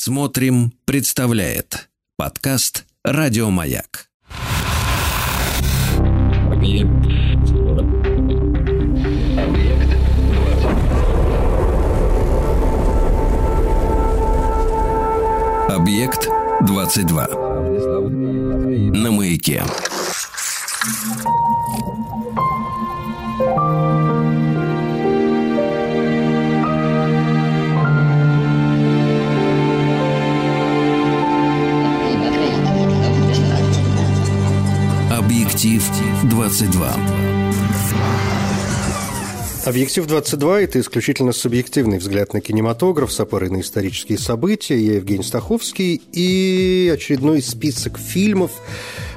Смотрим, представляет подкаст Радиомаяк. Объект. Объект 20. Объект 22. На маяке. Объектив 22. Объектив 22 – это исключительно субъективный взгляд на кинематограф с опорой на исторические события. Я Евгений Стаховский и очередной список фильмов,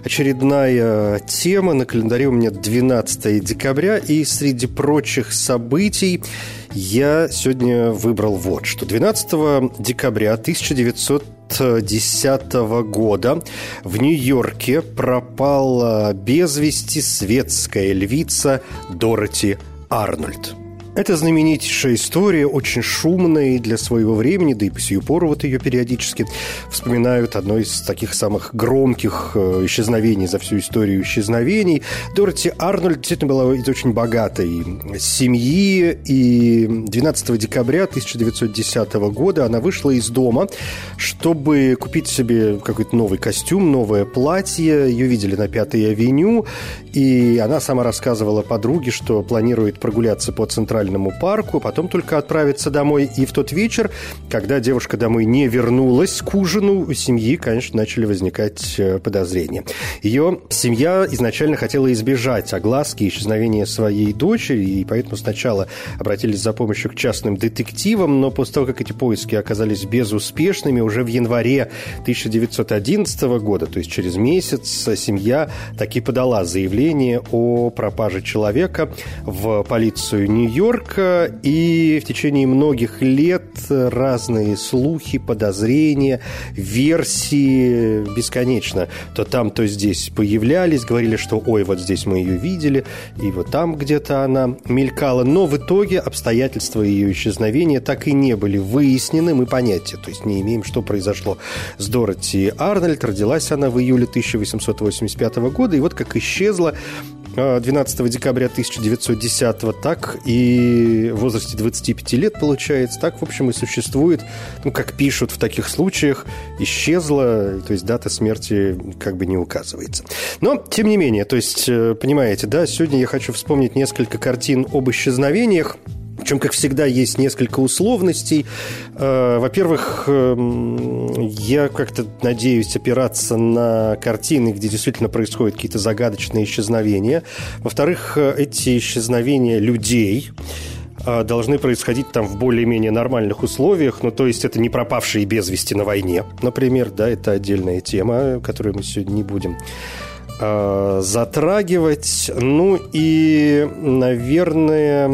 очередная тема. На календаре у меня 12 декабря, и среди прочих событий я сегодня выбрал вот что. 12 декабря 1900 2010 года в Нью-Йорке пропала без вести светская львица Дороти Арнольд. Это знаменитейшая история, очень шумная для своего времени, да и по сию пору вот ее периодически вспоминают одно из таких самых громких э, исчезновений за всю историю исчезновений. Дороти Арнольд действительно была из очень богатой семьи, и 12 декабря 1910 года она вышла из дома, чтобы купить себе какой-то новый костюм, новое платье. Ее видели на Пятой авеню, и она сама рассказывала подруге, что планирует прогуляться по центральному центральному парку, потом только отправиться домой. И в тот вечер, когда девушка домой не вернулась к ужину, у семьи, конечно, начали возникать э, подозрения. Ее семья изначально хотела избежать огласки и исчезновения своей дочери, и поэтому сначала обратились за помощью к частным детективам, но после того, как эти поиски оказались безуспешными, уже в январе 1911 года, то есть через месяц, семья таки подала заявление о пропаже человека в полицию Нью-Йорк, Нью-Йорка, и в течение многих лет разные слухи, подозрения, версии бесконечно. То там, то здесь появлялись, говорили, что ой, вот здесь мы ее видели, и вот там где-то она мелькала. Но в итоге обстоятельства ее исчезновения так и не были выяснены, мы понятия, то есть не имеем, что произошло с Дороти Арнольд. Родилась она в июле 1885 года, и вот как исчезла 12 а, декабря 1910 так и в возрасте 25 лет, получается, так, в общем, и существует, ну, как пишут в таких случаях, исчезла, то есть дата смерти как бы не указывается. Но, тем не менее, то есть, э, понимаете, да, сегодня я хочу вспомнить несколько картин об исчезновениях, причем, как всегда, есть несколько условностей. Э, во-первых, эм, я как-то надеюсь опираться на картины, где действительно происходят какие-то загадочные исчезновения. Во-вторых, э, эти исчезновения людей э, должны происходить там в более-менее нормальных условиях, ну, то есть это не пропавшие без вести на войне, например, да, это отдельная тема, которую мы сегодня не будем затрагивать. Ну и, наверное,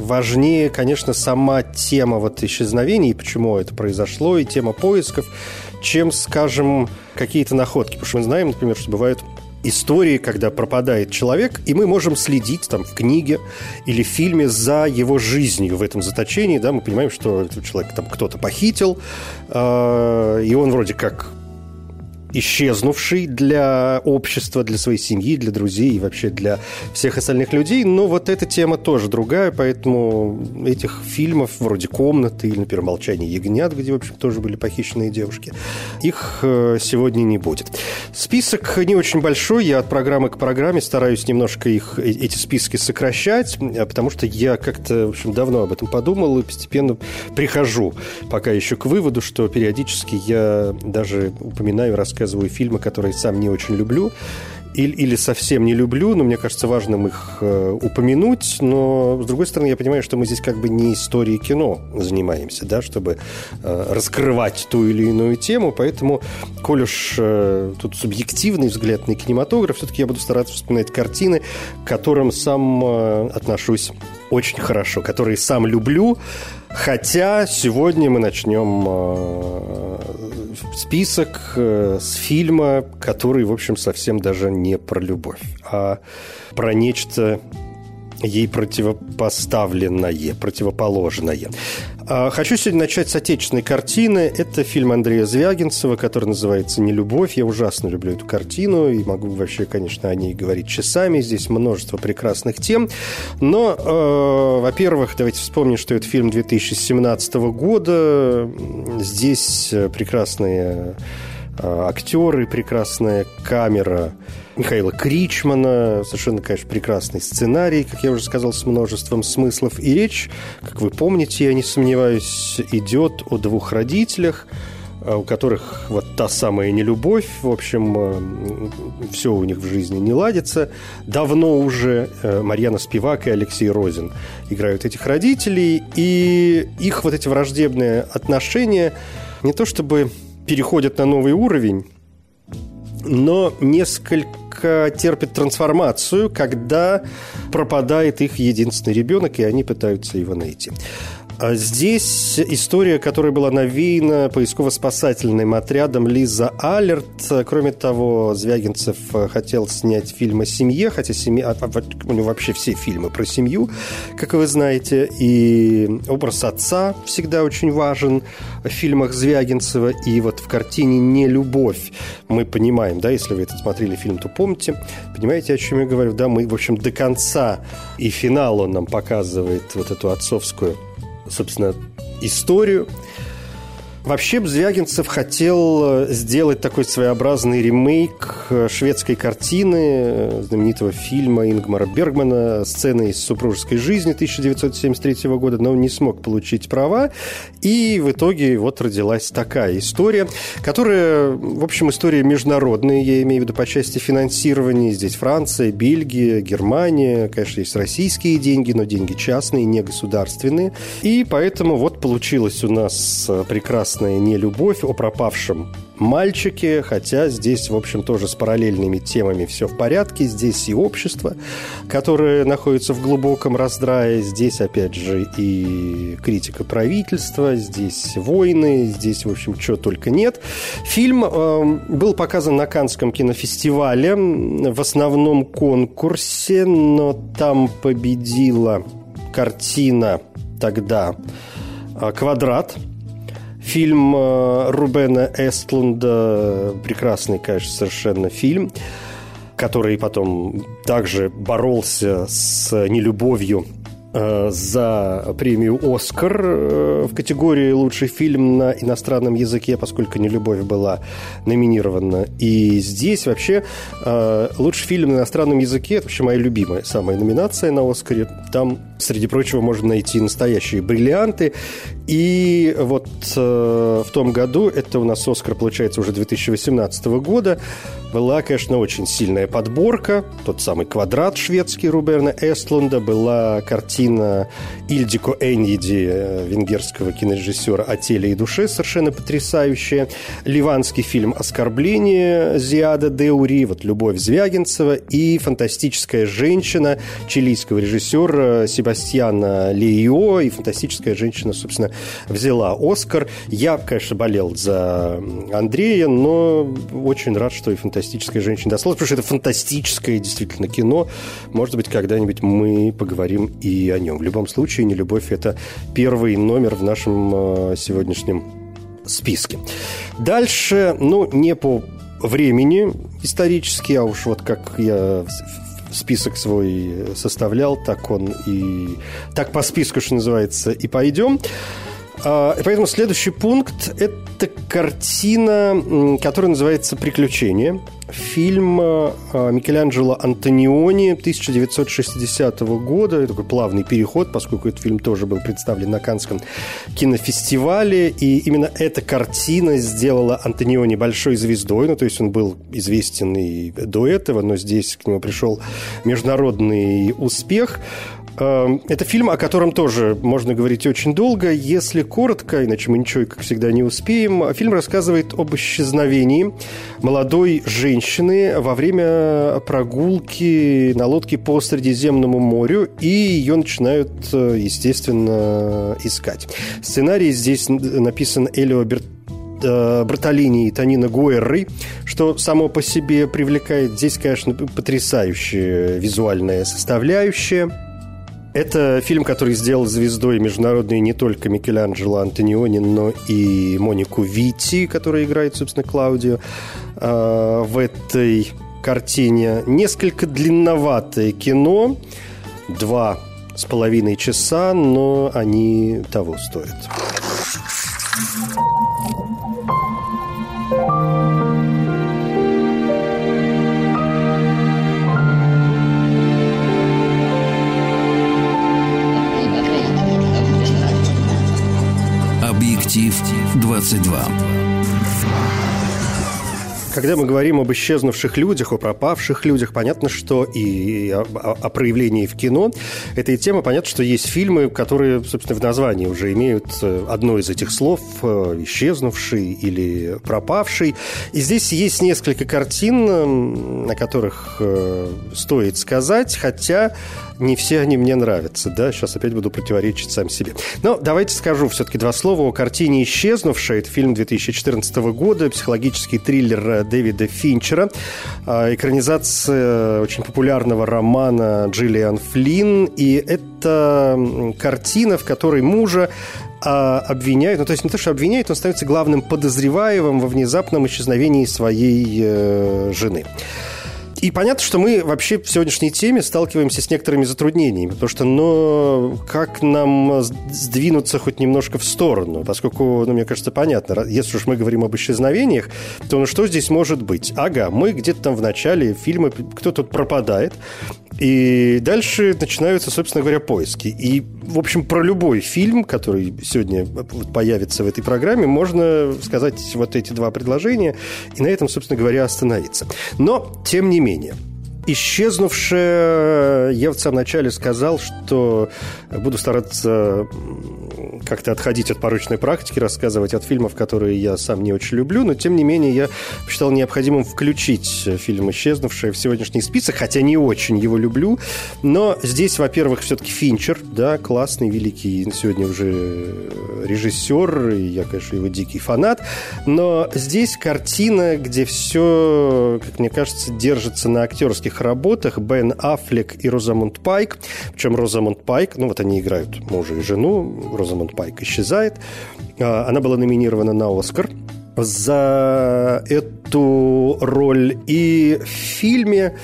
важнее, конечно, сама тема вот исчезновений, почему это произошло, и тема поисков, чем, скажем, какие-то находки. Потому что мы знаем, например, что бывают истории, когда пропадает человек, и мы можем следить там в книге или в фильме за его жизнью в этом заточении, да, мы понимаем, что этот человек там кто-то похитил, э, и он вроде как исчезнувший для общества, для своей семьи, для друзей и вообще для всех остальных людей. Но вот эта тема тоже другая, поэтому этих фильмов вроде «Комнаты» или, например, «Молчание ягнят», где, в общем, тоже были похищенные девушки, их э, сегодня не будет. Список не очень большой, я от программы к программе стараюсь немножко их, э, эти списки сокращать, а потому что я как-то, в общем, давно об этом подумал и постепенно прихожу пока еще к выводу, что периодически я даже упоминаю, рассказываю рассказываю фильмы, которые сам не очень люблю, или, или совсем не люблю, но мне кажется важным их э, упомянуть. Но, с другой стороны, я понимаю, что мы здесь как бы не историей кино занимаемся, да, чтобы э, раскрывать ту или иную тему. Поэтому, коль уж э, тут субъективный взгляд на кинематограф, все-таки я буду стараться вспоминать картины, к которым сам э, отношусь очень хорошо, которые сам люблю. Хотя сегодня мы начнем э, список э, с фильма, который, в общем, совсем даже не про любовь, а про нечто ей противопоставленное, противоположное. А, хочу сегодня начать с отечественной картины. Это фильм Андрея Звягинцева, который называется «Нелюбовь». Я ужасно люблю эту картину и могу вообще, конечно, о ней говорить часами. Здесь множество прекрасных тем. Но, э, во-первых, давайте вспомним, что это фильм 2017 года. Здесь прекрасные э, актеры, прекрасная камера – Михаила Кричмана. Совершенно, конечно, прекрасный сценарий, как я уже сказал, с множеством смыслов. И речь, как вы помните, я не сомневаюсь, идет о двух родителях, а, у которых вот та самая нелюбовь, в общем, а, все у них в жизни не ладится. Давно уже а, Марьяна Спивак и Алексей Розин играют этих родителей, и их вот эти враждебные отношения не то чтобы переходят на новый уровень, но несколько терпит трансформацию, когда пропадает их единственный ребенок, и они пытаются его найти. А здесь история, которая была навеяна поисково-спасательным отрядом Лиза Алерт. Кроме того, Звягинцев хотел снять фильм о семье, хотя семья, а, у него вообще все фильмы про семью, как вы знаете. И образ отца всегда очень важен в фильмах Звягинцева. И вот в картине «Не любовь» мы понимаем, да, если вы этот смотрели фильм, то помните, понимаете, о чем я говорю, да, мы, в общем, до конца и финал он нам показывает вот эту отцовскую собственно, историю. Вообще Звягинцев хотел э, сделать такой своеобразный ремейк э, шведской картины, э, знаменитого фильма Ингмара Бергмана «Сцены из супружеской жизни» 1973 года, но он не смог получить права. И в итоге вот родилась такая история, которая, в общем, история международная, я имею в виду по части финансирования. Здесь Франция, Бельгия, Германия, конечно, есть российские деньги, но деньги частные, не государственные. И поэтому вот получилось у нас прекрасно прекрасная нелюбовь о пропавшем мальчике, хотя здесь, в общем, тоже с параллельными темами все в порядке. Здесь и общество, которое находится в глубоком раздрае, здесь, опять же, и критика правительства, здесь войны, здесь, в общем, чего только нет. Фильм э, был показан на Канском кинофестивале в основном конкурсе, но там победила картина тогда «Квадрат», Фильм э, Рубена Эстлунда, прекрасный, конечно, совершенно фильм, который потом также боролся с нелюбовью за премию «Оскар» э, в категории «Лучший фильм на иностранном языке», поскольку «Нелюбовь» была номинирована. И здесь вообще э, «Лучший фильм на иностранном языке» – это вообще моя любимая самая номинация на «Оскаре». Там, среди прочего, можно найти настоящие бриллианты. И вот в том году, это у нас «Оскар» получается уже 2018 года, была, конечно, очень сильная подборка. Тот самый «Квадрат» шведский Руберна Эстлунда, была картина Ильдико Эньиди, э, венгерского кинорежиссера «О теле и душе», совершенно потрясающая. Ливанский фильм «Оскорбление» Зиада Деури, вот «Любовь Звягинцева» и «Фантастическая женщина» чилийского режиссера Себастьяна Лейо. И «Фантастическая женщина», собственно, взяла «Оскар». Я, конечно, болел за Андрея, но очень рад, что и «Фантастическая женщина» досталась, потому что это фантастическое действительно кино. Может быть, когда-нибудь мы поговорим и о нем. В любом случае, «Не любовь» — это первый номер в нашем э, сегодняшнем списке. Дальше, ну, не по времени исторически, а уж вот как я список свой составлял, так он и... Так по списку, что называется, и пойдем. А, поэтому следующий пункт – это картина, которая называется «Приключения». Фильм а, Микеланджело Антониони 1960 года. Такой плавный переход, поскольку этот фильм тоже был представлен на Канском кинофестивале. И именно эта картина сделала Антониони большой звездой. Ну, то есть он был известен и до этого, но здесь к нему пришел международный успех. Эм, это фильм, о котором тоже можно говорить очень долго. Если коротко, иначе мы ничего, как всегда, не успеем. Фильм рассказывает об исчезновении молодой женщины во время прогулки на лодке по Средиземному морю, и ее начинают, э, естественно, искать. Сценарий здесь написан Элио Берт э, Братолини и Танина Гуэррой, что само по себе привлекает. Здесь, конечно, потрясающая визуальная составляющая. Это фильм, который сделал звездой международной не только Микеланджело Антониони, но и Монику Вити, которая играет, собственно, Клаудио э, в этой картине. Несколько длинноватое кино, два с половиной часа, но они того стоят. Объектив 22. Когда мы говорим об исчезнувших людях, о пропавших людях, понятно, что и о, проявлении в кино этой темы, понятно, что есть фильмы, которые, собственно, в названии уже имеют э, одно из этих слов э, «исчезнувший» или «пропавший». И здесь есть несколько картин, о которых э, стоит сказать, хотя не все они мне нравятся, да, сейчас опять буду противоречить сам себе. Но давайте скажу все-таки два слова о картине «Исчезнувшая». Это фильм 2014 года, психологический триллер Дэвида Финчера, а, экранизация очень популярного романа Джиллиан Флинн, и это картина, в которой мужа а, обвиняют, ну то есть не то, что обвиняют, он становится главным подозреваемым во внезапном исчезновении своей э, жены. И понятно, что мы вообще в сегодняшней теме сталкиваемся с некоторыми затруднениями, потому что, ну, как нам сдвинуться хоть немножко в сторону, поскольку, ну, мне кажется, понятно, если уж мы говорим об исчезновениях, то ну что здесь может быть? Ага, мы где-то там в начале фильма, кто тут пропадает, и дальше начинаются, собственно говоря, поиски. И, в общем, про любой фильм, который сегодня появится в этой программе, можно сказать вот эти два предложения и на этом, собственно говоря, остановиться. Но, тем не менее, исчезнувшая, я в самом начале сказал, что буду стараться как-то отходить от порочной практики, рассказывать от фильмов, которые я сам не очень люблю, но тем не менее я считал необходимым включить фильм «Исчезнувшая» в сегодняшний список, хотя не очень его люблю, но здесь, во-первых, все-таки Финчер, да, классный, великий сегодня уже режиссер, и я, конечно, его дикий фанат, но здесь картина, где все, как мне кажется, держится на актерских работах Бен Аффлек и Розамунд Пайк, причем Розамунд Пайк, ну вот они играют мужа и жену, Розамунд Пайк исчезает. А, она была номинирована на Оскар за эту роль. И в фильме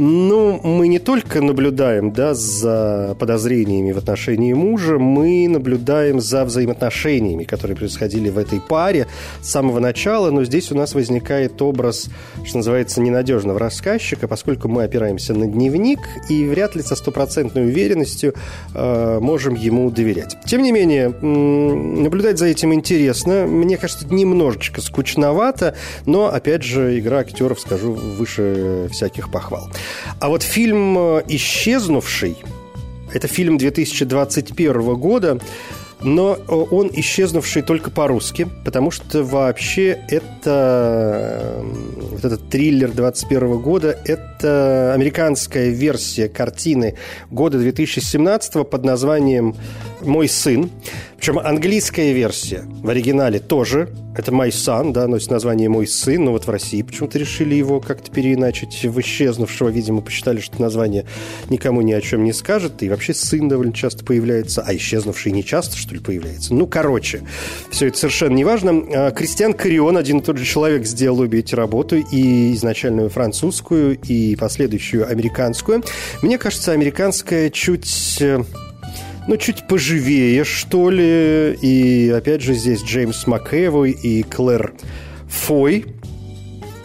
ну, мы не только наблюдаем да, за подозрениями в отношении мужа, мы наблюдаем за взаимоотношениями, которые происходили в этой паре с самого начала, но здесь у нас возникает образ, что называется, ненадежного рассказчика, поскольку мы опираемся на дневник и вряд ли со стопроцентной уверенностью э, можем ему доверять. Тем не менее, наблюдать за этим интересно. Мне кажется, немножечко скучновато, но, опять же, игра актеров, скажу, выше всяких похвал. А вот фильм «Исчезнувший» это фильм 2021 года, но он исчезнувший только по-русски, потому что вообще это вот этот триллер 21 года, это американская версия картины года 2017 под названием «Мой сын». Причем английская версия в оригинале тоже. Это «My Son», да, носит название «Мой сын», но вот в России почему-то решили его как-то переиначить в исчезнувшего. Видимо, посчитали, что название никому ни о чем не скажет. И вообще сын довольно часто появляется, а исчезнувший не часто, что ли, появляется. Ну, короче, все это совершенно неважно. А, Кристиан Карион, один и тот же человек, сделал обе эти работы, и изначальную французскую, и последующую американскую. Мне кажется, американская чуть э, ну, чуть поживее, что ли. И, опять же, здесь Джеймс МакЭвой и Клэр Фой.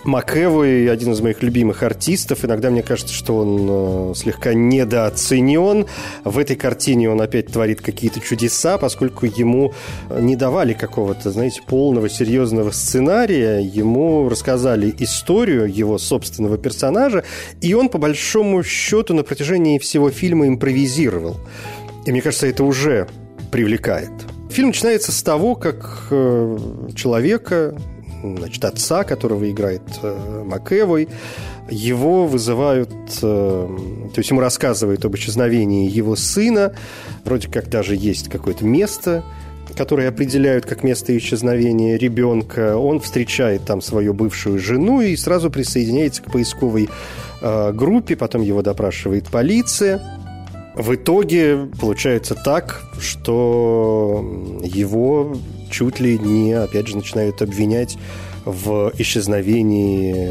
МакЭвой один из моих любимых артистов. Иногда мне кажется, что он э, слегка недооценен. В этой картине он опять творит какие-то чудеса, поскольку ему не давали какого-то, знаете, полного, серьезного сценария. Ему рассказали историю его собственного персонажа, и он, по большому счету, на протяжении всего фильма импровизировал. И мне кажется, это уже привлекает. Фильм начинается с того, как э, человека, значит, отца, которого играет э, Макэвой, его вызывают, э, то есть ему рассказывают об исчезновении его сына, вроде как даже есть какое-то место, которое определяют как место исчезновения ребенка. Он встречает там свою бывшую жену и сразу присоединяется к поисковой группе, потом его допрашивает полиция. В итоге получается так, что его чуть ли не, опять же, начинают обвинять в исчезновении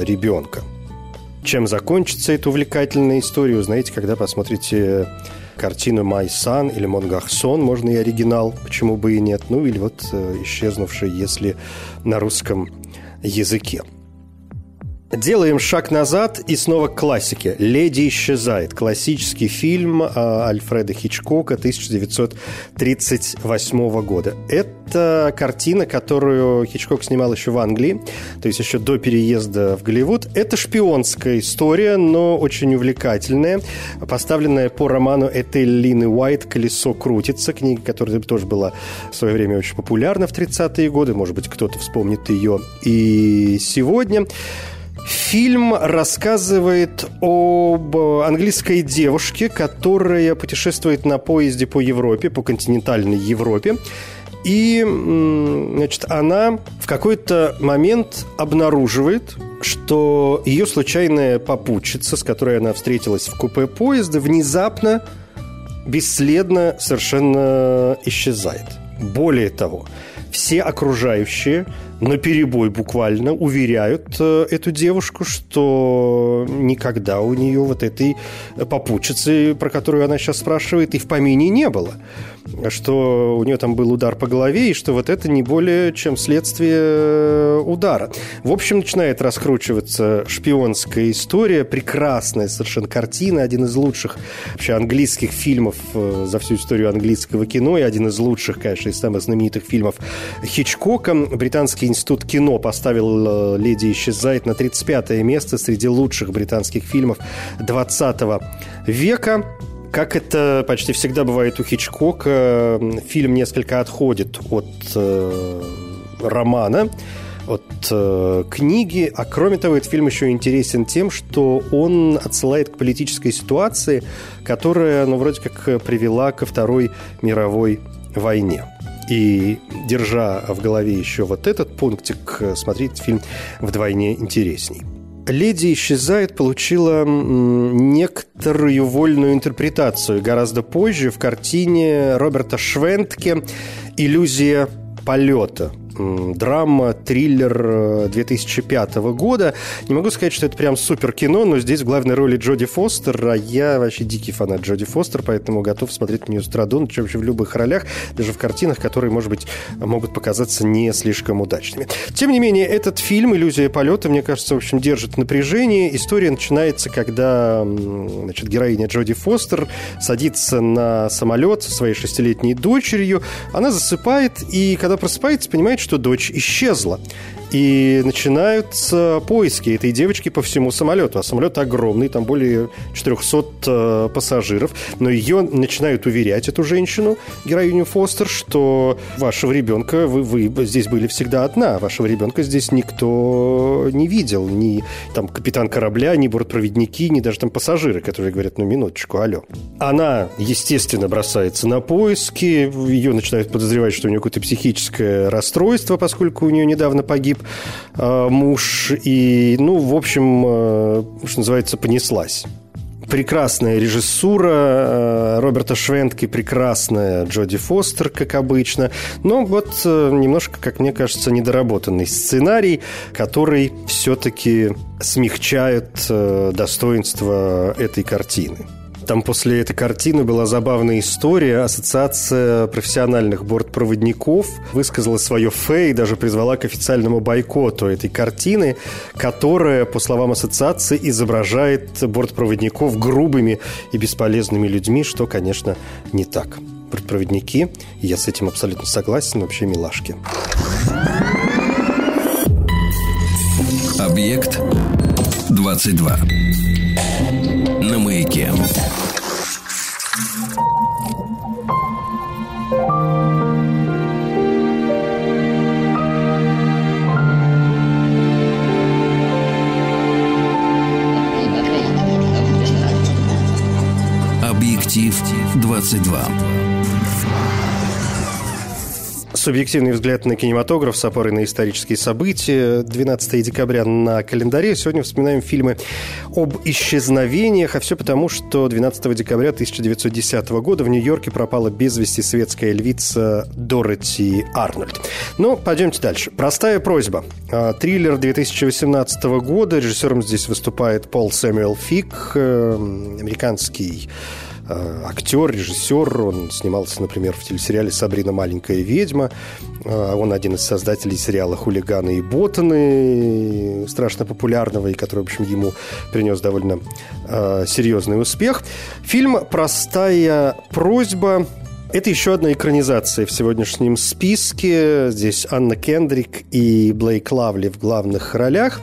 ребенка. Чем закончится эта увлекательная история, узнаете, когда посмотрите картину «My Son» или «Mon Garçon», можно и оригинал, почему бы и нет, ну или вот э, «Исчезнувший», если на русском языке. Делаем шаг назад и снова к классике. «Леди исчезает». Классический фильм а, Альфреда Хичкока 1938 года. Это картина, которую Хичкок снимал еще в Англии, то есть еще до переезда в Голливуд. Это шпионская история, но очень увлекательная, поставленная по роману Этель Лины Уайт «Колесо крутится», книга, которая тоже была в свое время очень популярна в 30-е годы. Может быть, кто-то вспомнит ее и сегодня. Фильм рассказывает об английской девушке, которая путешествует на поезде по Европе, по континентальной Европе. И, значит, она в какой-то момент обнаруживает, что ее случайная попутчица, с которой она встретилась в купе поезда, внезапно, бесследно совершенно исчезает. Более того, все окружающие на перебой буквально уверяют э, эту девушку, что никогда у нее вот этой попутчицы, про которую она сейчас спрашивает, и в помине не было что у нее там был удар по голове, и что вот это не более чем следствие э, удара. В общем, начинает раскручиваться шпионская история, прекрасная совершенно картина, один из лучших вообще английских фильмов э, за всю историю английского кино, и один из лучших, конечно, из самых знаменитых фильмов Хичкока. Британский институт кино поставил э, «Леди исчезает» на 35 место среди лучших британских фильмов 20 века. Как это почти всегда бывает у Хичкока, фильм несколько отходит от э, романа, от э, книги, а кроме того, этот фильм еще интересен тем, что он отсылает к политической ситуации, которая, ну, вроде как привела ко Второй мировой войне. И держа в голове еще вот этот пунктик, смотреть фильм вдвойне интересней. «Леди исчезает» получила некоторую вольную интерпретацию. Гораздо позже в картине Роберта Швентке «Иллюзия полета», драма, триллер 2005 э, года. Не могу сказать, что это прям супер кино, но здесь в главной роли Джоди Фостер, а я вообще дикий фанат Джоди Фостер, поэтому готов смотреть на нее с традун, вообще в любых ролях, даже в картинах, которые, может быть, могут показаться не слишком удачными. Тем не менее, этот фильм «Иллюзия полета», мне кажется, в общем, держит напряжение. История начинается, когда значит, героиня Джоди Фостер садится на самолет со своей шестилетней дочерью, она засыпает, и когда просыпается, понимает, что дочь исчезла. И начинаются поиски этой девочки по всему самолету. А самолет огромный, там более 400 э, пассажиров. Но ее начинают уверять, эту женщину, героиню Фостер, что вашего ребенка, вы, вы здесь были всегда одна. Вашего ребенка здесь никто не видел. Ни там капитан корабля, ни бортпроводники, ни даже там пассажиры, которые говорят, ну, минуточку, алло. Она, естественно, бросается на поиски. Ее начинают подозревать, что у нее какое-то психическое расстройство, поскольку у нее недавно погиб погиб э, муж, и, ну, в общем, э, что называется, понеслась прекрасная режиссура э, Роберта Швентки, прекрасная Джоди Фостер, как обычно. Но вот немножко, как мне кажется, недоработанный сценарий, который все-таки смягчает достоинство этой картины. Там после этой картины была забавная история. Ассоциация профессиональных бортпроводников высказала свое фе и даже призвала к официальному бойкоту этой картины, которая, по словам ассоциации, изображает бортпроводников грубыми и бесполезными людьми, что, конечно, не так. Бортпроводники, я с этим абсолютно согласен, вообще милашки. Объект 22 22. Субъективный взгляд на кинематограф с опорой на исторические события. 12 декабря на календаре. Сегодня вспоминаем фильмы об исчезновениях. А все потому, что 12 декабря 1910 года в Нью-Йорке пропала без вести светская львица Дороти Арнольд. Ну, пойдемте дальше. Простая просьба. А, триллер 2018 года. Режиссером здесь выступает Пол Сэмюэл Фик, э, американский актер, режиссер. Он снимался, например, в телесериале «Сабрина. Маленькая ведьма». Э, он один из создателей сериала «Хулиганы и ботаны», страшно популярного, и который, в общем, ему принес довольно э, серьезный успех. Фильм «Простая просьба» Это еще одна экранизация в сегодняшнем списке. Здесь Анна Кендрик и Блейк Лавли в главных ролях.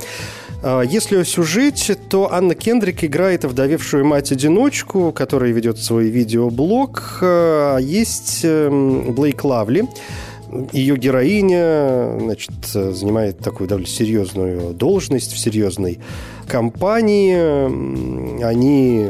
А, если о сюжете, то Анна Кендрик играет вдовевшую мать-одиночку, которая ведет свой видеоблог. А, есть эм, Блейк Лавли, ее героиня значит, занимает такую довольно серьезную должность в серьезной компании. Они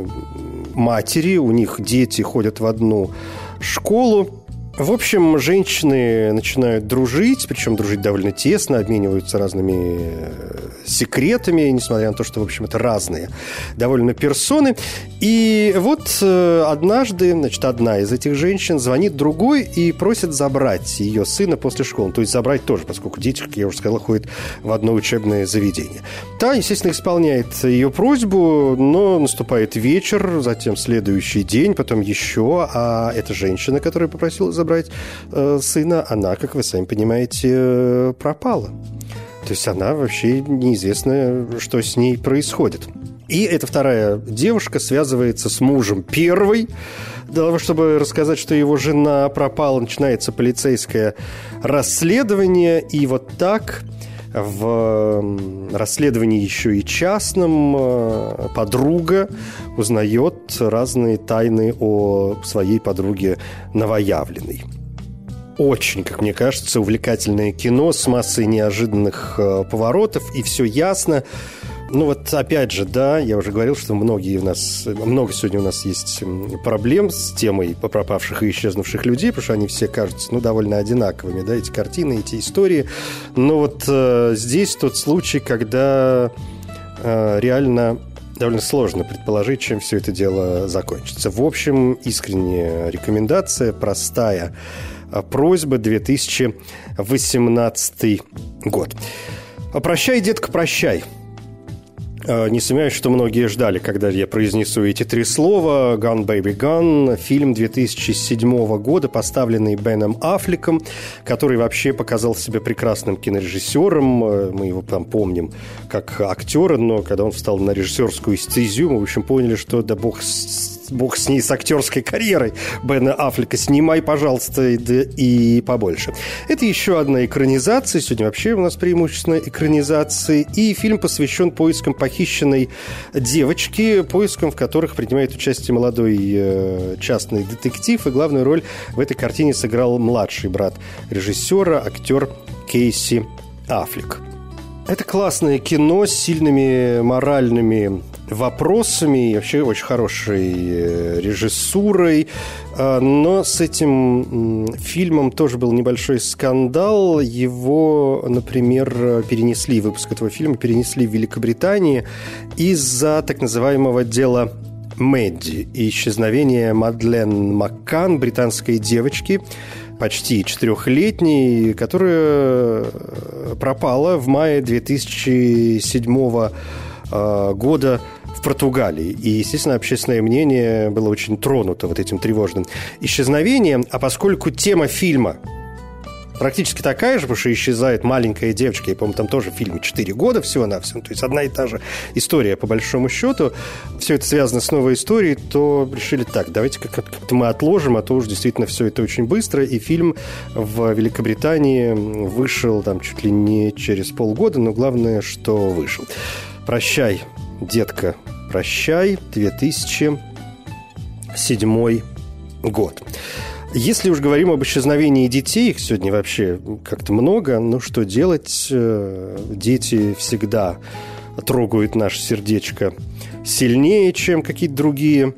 матери, у них дети ходят в одну школу. В общем, женщины начинают дружить, причем дружить довольно тесно, обмениваются разными э, секретами, несмотря на то, что, в общем, это разные довольно персоны. И вот э, однажды, значит, одна из этих женщин звонит другой и просит забрать ее сына после школы. То есть забрать тоже, поскольку дети, как я уже сказал, ходят в одно учебное заведение. Та, естественно, исполняет ее просьбу, но наступает вечер, затем следующий день, потом еще, а эта женщина, которая попросила забрать э, сына, она, как вы сами понимаете, э, пропала. То есть она вообще неизвестно, что с ней происходит. И эта вторая девушка связывается с мужем первой, для того, чтобы рассказать, что его жена пропала, начинается полицейское расследование. И вот так в расследовании еще и частном э, подруга узнает разные тайны о своей подруге новоявленной очень, как мне кажется, увлекательное кино с массой неожиданных э, поворотов, и все ясно. Ну вот опять же, да, я уже говорил, что многие у нас, много сегодня у нас есть проблем с темой пропавших и исчезнувших людей, потому что они все кажутся, ну, довольно одинаковыми, да, эти картины, эти истории. Но вот э, здесь тот случай, когда э, реально довольно сложно предположить, чем все это дело закончится. В общем, искренняя рекомендация, простая просьба 2018 год. Прощай, детка, прощай. А, не сомневаюсь, что многие ждали, когда я произнесу эти три слова. «Gun, Baby, Gun» – фильм 2007 года, поставленный Беном Аффлеком, который вообще показал себя прекрасным кинорежиссером. Мы его там помним как актера, но когда он встал на режиссерскую стезю, мы, в общем, поняли, что да бог бог с ней, с актерской карьерой Бена Аффлека. Снимай, пожалуйста, и, и побольше. Это еще одна экранизация. Сегодня вообще у нас преимущественно экранизации. И фильм посвящен поискам похищенной девочки, поискам, в которых принимает участие молодой э, частный детектив. И главную роль в этой картине сыграл младший брат режиссера, актер Кейси Аффлек. Это классное кино с сильными моральными вопросами и вообще очень хорошей э, режиссурой. А, но с этим фильмом тоже был небольшой скандал. Его, например, перенесли, выпуск этого фильма перенесли в Великобритании из-за так называемого дела Мэдди и исчезновения Мадлен Маккан, британской девочки, почти четырехлетней, которая пропала в мае 2007 а, года Португалии. И, естественно, общественное мнение было очень тронуто вот этим тревожным исчезновением. А поскольку тема фильма практически такая же, потому что исчезает маленькая девочка, и, по-моему, там тоже в фильме 4 года всего-навсего, то есть одна и та же история, по большому счету, все это связано с новой историей, то решили так, давайте как-то мы отложим, а то уж действительно все это очень быстро, и фильм в Великобритании вышел там чуть ли не через полгода, но главное, что вышел. «Прощай, детка, прощай», 2007 год. Если уж говорим об исчезновении детей, их сегодня вообще как-то много, ну что делать? Э, дети всегда трогают наше сердечко сильнее, чем какие-то другие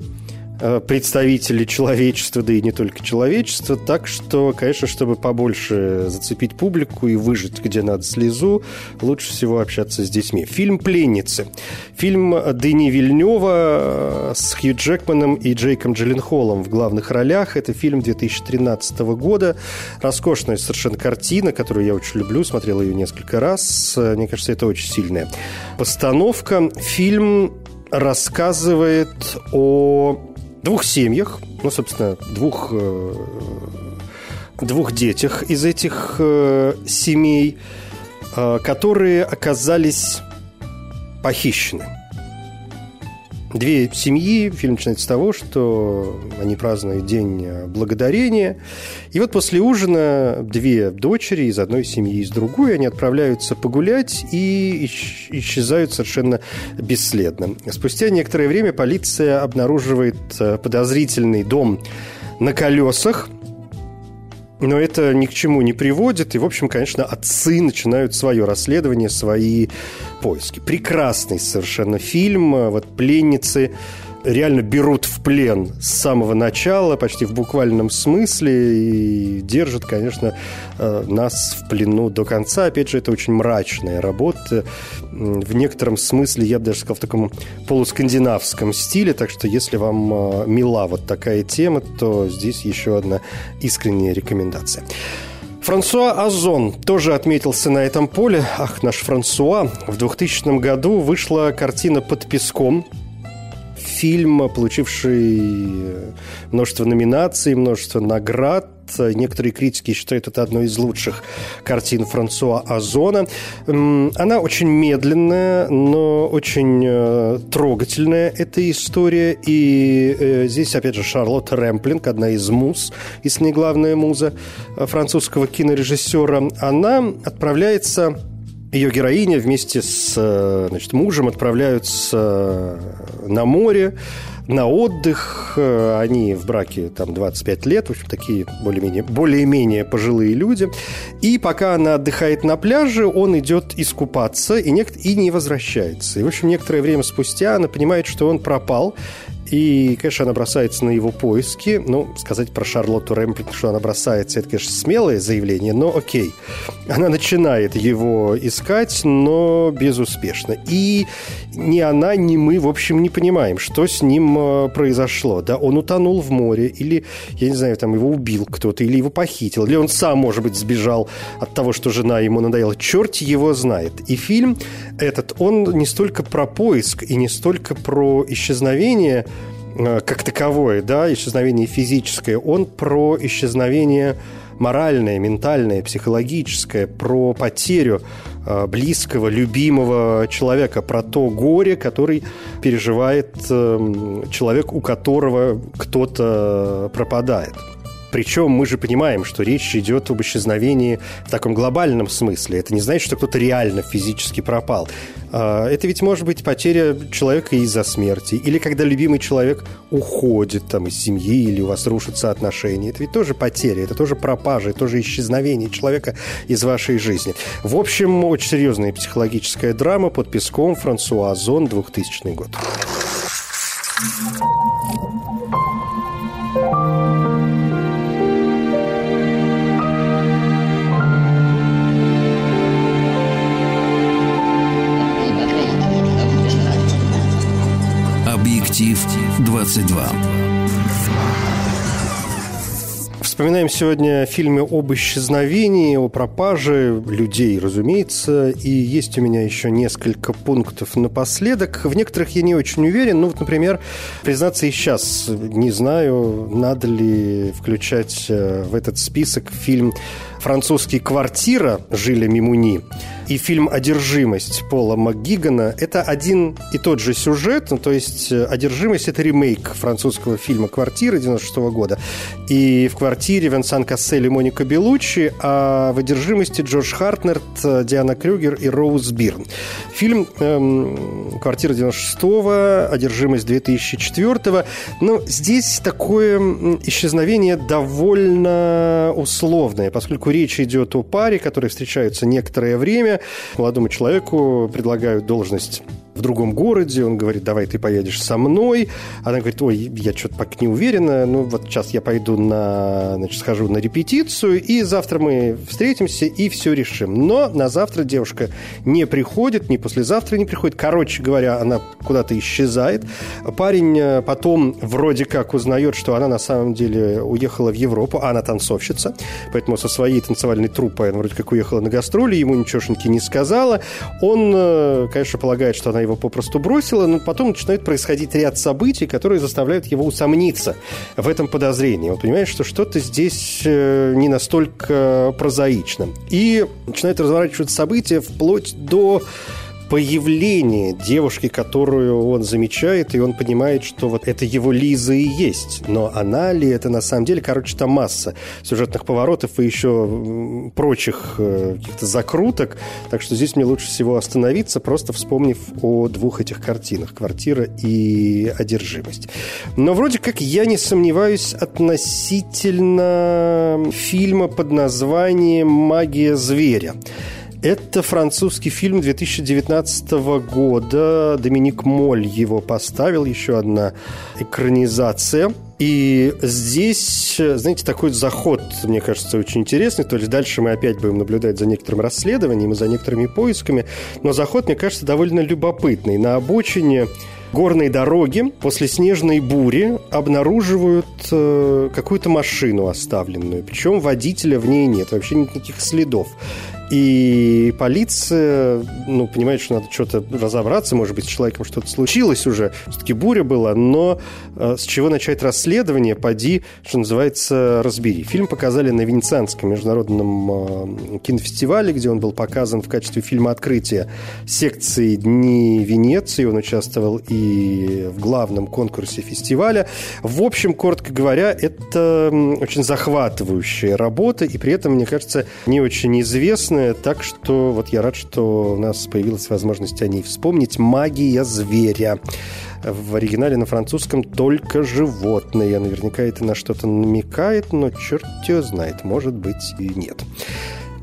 представители человечества, да и не только человечества. Так что, конечно, чтобы побольше зацепить публику и выжить, где надо слезу, лучше всего общаться с детьми. Фильм «Пленницы». Фильм Дэни Вильнева э, с Хью Джекманом и Джейком Джилленхолом в главных ролях. Это фильм 2013 года. Роскошная совершенно картина, которую я очень люблю, смотрел ее несколько раз. Мне кажется, это очень сильная постановка. Фильм рассказывает о двух семьях, ну, собственно, двух, э, двух детях из этих э, семей, э, которые оказались похищены. Две семьи. Фильм начинается с того, что они празднуют День Благодарения. И вот после ужина две дочери из одной семьи и из другой, они отправляются погулять и исчезают совершенно бесследно. Спустя некоторое время полиция обнаруживает э, подозрительный дом на колесах, но это ни к чему не приводит. И, в общем, конечно, отцы начинают свое расследование, свои поиски. Прекрасный совершенно фильм. Вот «Пленницы» реально берут в плен с самого начала, почти в буквальном смысле, и держат, конечно, э, нас в плену до конца. Опять же, это очень мрачная работа. В некотором смысле, я бы даже сказал, в таком полускандинавском стиле, так что если вам э, мила вот такая тема, то здесь еще одна искренняя рекомендация. Франсуа Озон тоже отметился на этом поле. Ах, наш Франсуа. В 2000 году вышла картина «Под песком», фильм, получивший множество номинаций, множество наград. Некоторые критики считают это одной из лучших картин Франсуа Озона. Она очень медленная, но очень э, трогательная эта история. И э, здесь, опять же, Шарлотта Рэмплинг, одна из муз, если не главная муза э, французского кинорежиссера, она отправляется ее героиня вместе с э, значит, мужем отправляются э, на море, на отдых. Э, они в браке там 25 лет, в общем, такие более-менее, более-менее пожилые люди. И пока она отдыхает на пляже, он идет искупаться и, не, и не возвращается. И, в общем, некоторое время спустя она понимает, что он пропал, и, конечно, она бросается на его поиски. Ну, сказать про Шарлотту Рэмплинг, что она бросается, это, конечно, смелое заявление, но окей. Она начинает его искать, но безуспешно. И ни она, ни мы, в общем, не понимаем, что с ним э, произошло. Да, он утонул в море, или, я не знаю, там его убил кто-то, или его похитил, или он сам, может быть, сбежал от того, что жена ему надоела. Черт его знает. И фильм этот, он не столько про поиск и не столько про исчезновение как таковое, да, исчезновение физическое, он про исчезновение моральное, ментальное, психологическое, про потерю э, близкого, любимого человека, про то горе, который переживает э, человек, у которого кто-то пропадает. Причем мы же понимаем, что речь идет об исчезновении в таком глобальном смысле. Это не значит, что кто-то реально физически пропал. А, это ведь может быть потеря человека из-за смерти. Или когда любимый человек уходит там, из семьи, или у вас рушатся отношения. Это ведь тоже потеря, это тоже пропажа, это тоже исчезновение человека из вашей жизни. В общем, очень серьезная психологическая драма под песком Франсуа Зон, 2000 год. Объектив 22. Вспоминаем сегодня фильмы об исчезновении, о пропаже людей, разумеется. И есть у меня еще несколько пунктов напоследок. В некоторых я не очень уверен. Ну, вот, например, признаться и сейчас не знаю, надо ли включать э, в этот список фильм «Французский квартира» Жиля Мимуни и фильм «Одержимость» Пола МакГигана – это один и тот же сюжет, ну, то есть э, «Одержимость» – это ремейк французского фильма «Квартира» 96 года. И в «Квартире» Венсан Кассель и Моника Белучи, а в «Одержимости» Джордж Хартнерт, Диана Крюгер и Роуз Бирн. Фильм эм, «Квартира» 96-го, «Одержимость» 2004-го. Но здесь такое исчезновение довольно условное, поскольку речь идет о паре, которые встречаются некоторое время. Молодому человеку предлагают должность в другом городе, он говорит, давай ты поедешь со мной. Она говорит, ой, я что-то пока не уверена, ну вот сейчас я пойду на, значит, схожу на репетицию, и завтра мы встретимся и все решим. Но на завтра девушка не приходит, ни послезавтра не приходит. Короче говоря, она куда-то исчезает. Парень э, потом вроде как узнает, что она на самом деле уехала в Европу, а она танцовщица, поэтому со своей танцевальной труппой она вроде как уехала на гастроли, ему ничегошеньки не сказала. Он, э, конечно, полагает, что она его попросту бросила, но потом начинает происходить ряд событий, которые заставляют его усомниться в этом подозрении. Он понимает, что что-то здесь э, не настолько прозаично. И начинает разворачиваться события вплоть до появление девушки, которую он замечает, и он понимает, что вот это его Лиза и есть. Но она ли это на самом деле? Короче, там масса сюжетных поворотов и еще прочих э, каких-то закруток. Так что здесь мне лучше всего остановиться, просто вспомнив о двух этих картинах «Квартира» и «Одержимость». Но вроде как я не сомневаюсь относительно фильма под названием «Магия зверя». Это французский фильм 2019 года. Доминик Моль его поставил. Еще одна экранизация. И здесь, знаете, такой заход, мне кажется, очень интересный. То есть дальше мы опять будем наблюдать за некоторым расследованием и за некоторыми поисками. Но заход, мне кажется, довольно любопытный. На обочине горной дороги после снежной бури обнаруживают э, какую-то машину оставленную. Причем водителя в ней нет, вообще никаких следов. И полиция, ну, понимает, что надо что-то разобраться, может быть, с человеком что-то случилось уже, все-таки буря была, но э, с чего начать расследование, поди, что называется, разбери. Фильм показали на Венецианском международном э, кинофестивале, где он был показан в качестве фильма открытия секции «Дни Венеции». Он участвовал и в главном конкурсе фестиваля. В общем, коротко говоря, это очень захватывающая работа, и при этом, мне кажется, не очень известная интересная, так что вот я рад, что у нас появилась возможность о ней вспомнить. «Магия зверя». В оригинале на французском только животные. Наверняка это на что-то намекает, но черт его знает, может быть и нет.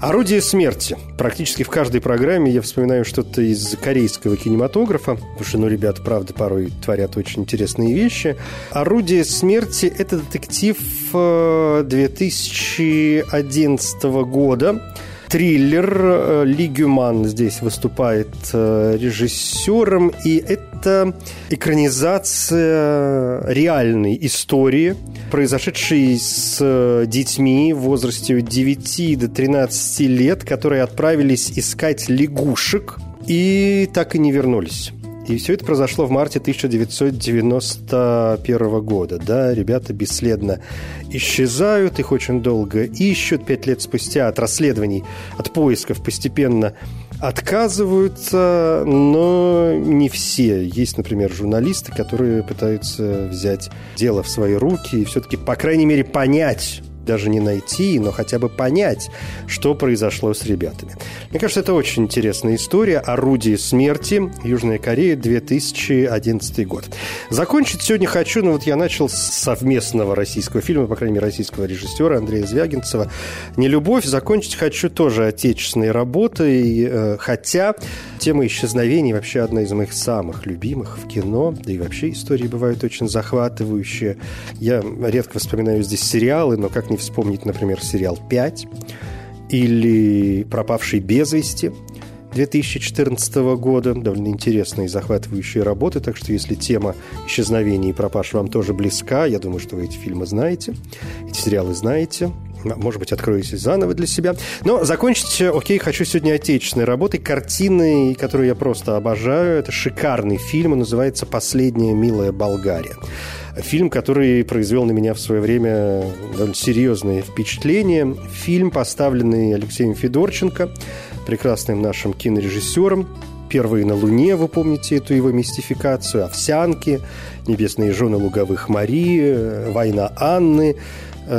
Орудие смерти. Практически в каждой программе я вспоминаю что-то из корейского кинематографа, потому что, ну, ребята, правда, порой творят очень интересные вещи. Орудие смерти – это детектив 2011 э, года триллер. Э, Ли Гюман здесь выступает э, режиссером, и это экранизация реальной истории, произошедшей с э, детьми в возрасте от 9 до 13 лет, которые отправились искать лягушек и так и не вернулись. И все это произошло в марте 1991 года. Да, ребята бесследно исчезают, их очень долго ищут. Пять лет спустя от расследований, от поисков постепенно отказываются, но не все. Есть, например, журналисты, которые пытаются взять дело в свои руки и все-таки, по крайней мере, понять, даже не найти, но хотя бы понять, что произошло с ребятами. Мне кажется, это очень интересная история. «Орудие смерти. Южная Корея. 2011 год». Закончить сегодня хочу, ну вот я начал с совместного российского фильма, по крайней мере, российского режиссера Андрея Звягинцева «Не любовь». Закончить хочу тоже отечественной работой, э, хотя тема исчезновений вообще одна из моих самых любимых в кино, да и вообще истории бывают очень захватывающие. Я редко вспоминаю здесь сериалы, но как не вспомнить, например, сериал «Пять» или «Пропавший без вести», 2014 года. Довольно интересные и захватывающие работы, так что если тема исчезновений и пропаж вам тоже близка, я думаю, что вы эти фильмы знаете, эти сериалы знаете, может быть, откроете заново для себя. Но закончить, окей, хочу сегодня отечественной работой, картиной, которую я просто обожаю. Это шикарный фильм, он называется «Последняя милая Болгария». Фильм, который произвел на меня в свое время довольно серьезное впечатление. Фильм, поставленный Алексеем Федорченко, прекрасным нашим кинорежиссером. «Первые на Луне», вы помните эту его мистификацию, «Овсянки», «Небесные жены луговых Марии», «Война Анны», э,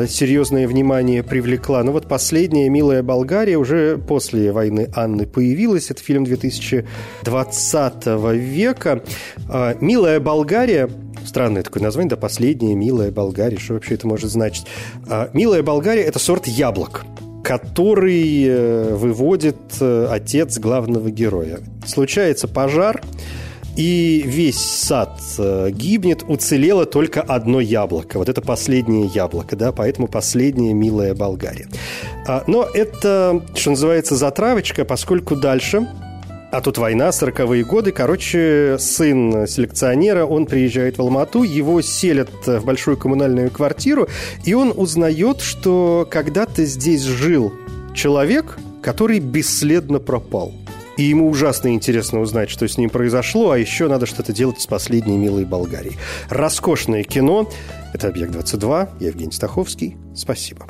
серьезное внимание привлекла. Но вот последняя «Милая Болгария» уже после войны Анны появилась. Это фильм 2020 века. А, «Милая Болгария» Странное такое название, да, последняя «Милая Болгария». Что вообще это может значить? А, «Милая Болгария» – это сорт яблок который э, выводит э, отец главного героя. Случается пожар, и весь сад э, гибнет, уцелело только одно яблоко. Вот это последнее яблоко, да, поэтому последняя милая Болгария. А, но это, что называется, затравочка, поскольку дальше а тут война, 40-е годы. Короче, сын селекционера, он приезжает в Алмату, его селят в большую коммунальную квартиру, и он узнает, что когда-то здесь жил человек, который бесследно пропал и ему ужасно интересно узнать, что с ним произошло, а еще надо что-то делать с последней милой Болгарией. Роскошное кино. Это «Объект-22». Я Евгений Стаховский. Спасибо.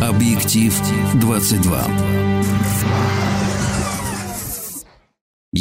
«Объектив-22».